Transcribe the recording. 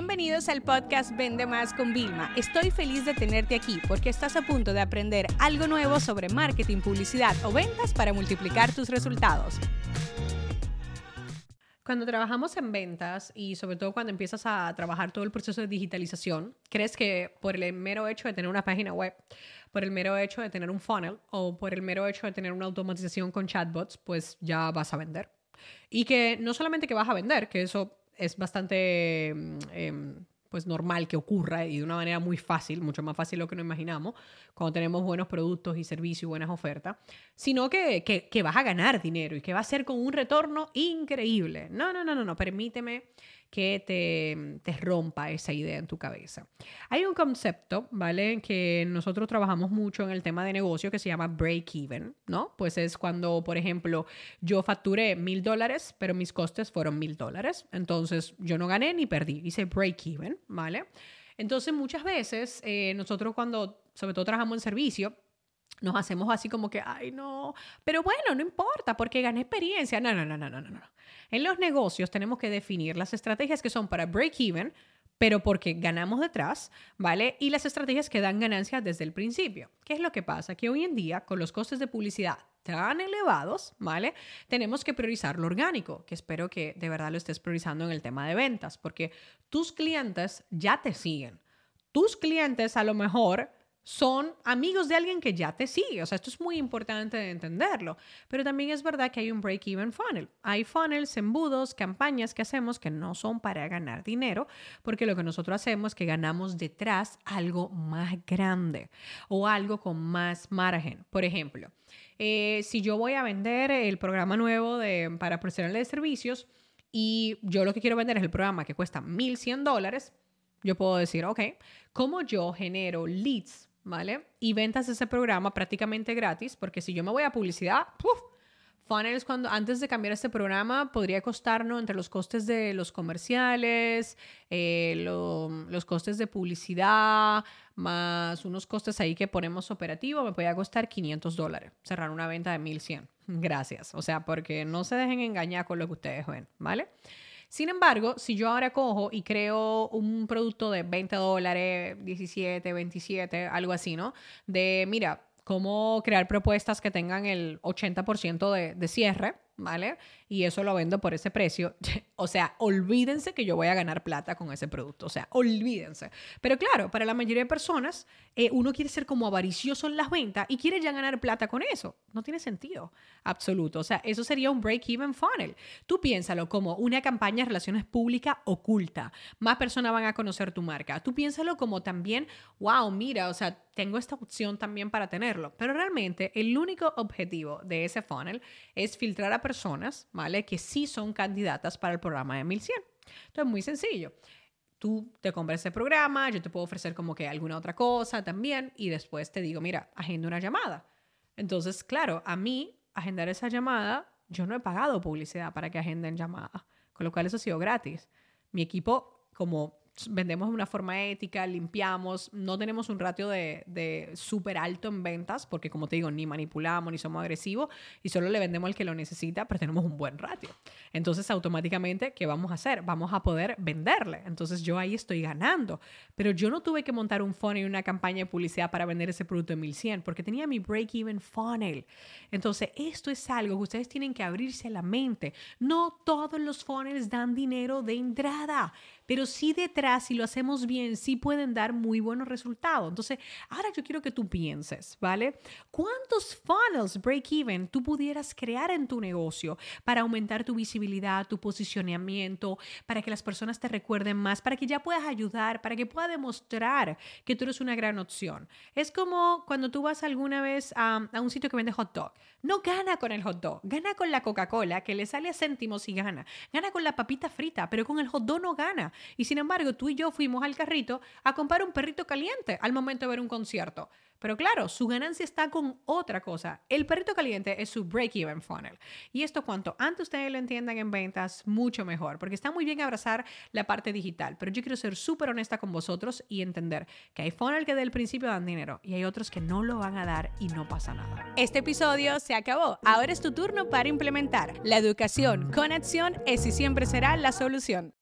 Bienvenidos al podcast Vende Más con Vilma. Estoy feliz de tenerte aquí porque estás a punto de aprender algo nuevo sobre marketing, publicidad o ventas para multiplicar tus resultados. Cuando trabajamos en ventas y sobre todo cuando empiezas a trabajar todo el proceso de digitalización, crees que por el mero hecho de tener una página web, por el mero hecho de tener un funnel o por el mero hecho de tener una automatización con chatbots, pues ya vas a vender. Y que no solamente que vas a vender, que eso es bastante mm, em, pues normal que ocurra y de una manera muy fácil, mucho más fácil de lo que nos imaginamos, cuando tenemos buenos productos y servicios y buenas ofertas, sino que, que, que, vas a ganar dinero y que va a ser con un retorno increíble. No, no, no, no, no, permíteme que te, te, rompa esa idea en tu cabeza. Hay un concepto, ¿vale? Que nosotros trabajamos mucho en el tema de negocio que se llama break-even, ¿no? Pues es cuando, por ejemplo, yo facturé mil dólares, pero mis costes fueron mil dólares. Entonces, yo no gané ni perdí. Hice break-even, ¿vale? Entonces, muchas veces, eh, nosotros cuando, sobre todo, trabajamos en servicio, nos hacemos así como que, ay, no, pero bueno, no importa porque gané experiencia. No, no, no, no, no, no. En los negocios tenemos que definir las estrategias que son para break-even, pero porque ganamos detrás, ¿vale? Y las estrategias que dan ganancias desde el principio. ¿Qué es lo que pasa? Que hoy en día, con los costes de publicidad tan elevados, ¿vale? Tenemos que priorizar lo orgánico, que espero que de verdad lo estés priorizando en el tema de ventas, porque tus clientes ya te siguen. Tus clientes a lo mejor son amigos de alguien que ya te sigue. O sea, esto es muy importante de entenderlo. Pero también es verdad que hay un break-even funnel. Hay funnels, embudos, campañas que hacemos que no son para ganar dinero, porque lo que nosotros hacemos es que ganamos detrás algo más grande o algo con más margen. Por ejemplo, eh, si yo voy a vender el programa nuevo de, para profesionales de servicios y yo lo que quiero vender es el programa que cuesta 1.100 dólares, yo puedo decir, ok, ¿cómo yo genero leads ¿vale? Y ventas ese programa prácticamente gratis, porque si yo me voy a publicidad, ¡puf! Funnels, cuando, antes de cambiar este programa, podría costarnos entre los costes de los comerciales, eh, los costes de publicidad, más unos costes ahí que ponemos operativo, me podría costar 500 dólares cerrar una venta de 1100. Gracias. O sea, porque no se dejen engañar con lo que ustedes ven, ¿vale? Sin embargo, si yo ahora cojo y creo un producto de 20 dólares, 17, 27, algo así, ¿no? De, mira, cómo crear propuestas que tengan el 80% de, de cierre, ¿vale? Y eso lo vendo por ese precio. o sea, olvídense que yo voy a ganar plata con ese producto. O sea, olvídense. Pero claro, para la mayoría de personas, eh, uno quiere ser como avaricioso en las ventas y quiere ya ganar plata con eso. No tiene sentido absoluto. O sea, eso sería un break-even funnel. Tú piénsalo como una campaña de relaciones públicas oculta. Más personas van a conocer tu marca. Tú piénsalo como también, wow, mira, o sea, tengo esta opción también para tenerlo. Pero realmente el único objetivo de ese funnel es filtrar a personas, ¿vale? Que sí son candidatas para el programa de 1100. Entonces, muy sencillo. Tú te compras ese programa, yo te puedo ofrecer como que alguna otra cosa también y después te digo, mira, agenda una llamada. Entonces, claro, a mí agendar esa llamada, yo no he pagado publicidad para que agenden llamadas, con lo cual eso ha sido gratis. Mi equipo, como vendemos de una forma ética, limpiamos, no tenemos un ratio de, de súper alto en ventas, porque como te digo, ni manipulamos, ni somos agresivos, y solo le vendemos al que lo necesita, pero tenemos un buen ratio. Entonces, automáticamente, ¿qué vamos a hacer? Vamos a poder venderle. Entonces, yo ahí estoy ganando. Pero yo no tuve que montar un funnel y una campaña de publicidad para vender ese producto en 1100, porque tenía mi break-even funnel. Entonces, esto es algo que ustedes tienen que abrirse la mente. No todos los funnels dan dinero de entrada pero sí detrás, si lo hacemos bien, sí pueden dar muy buenos resultados. Entonces, ahora yo quiero que tú pienses, ¿vale? ¿Cuántos funnels break-even tú pudieras crear en tu negocio para aumentar tu visibilidad, tu posicionamiento, para que las personas te recuerden más, para que ya puedas ayudar, para que puedas demostrar que tú eres una gran opción? Es como cuando tú vas alguna vez a, a un sitio que vende hot dog. No gana con el hot dog, gana con la Coca-Cola, que le sale a céntimos y gana. Gana con la papita frita, pero con el hot dog no gana. Y sin embargo, tú y yo fuimos al carrito a comprar un perrito caliente al momento de ver un concierto. Pero claro, su ganancia está con otra cosa. El perrito caliente es su break-even funnel. Y esto cuanto antes ustedes lo entiendan en ventas, mucho mejor, porque está muy bien abrazar la parte digital, pero yo quiero ser súper honesta con vosotros y entender que hay funnel que desde el principio dan dinero y hay otros que no lo van a dar y no pasa nada. Este episodio se acabó. Ahora es tu turno para implementar. La educación con acción es y siempre será la solución.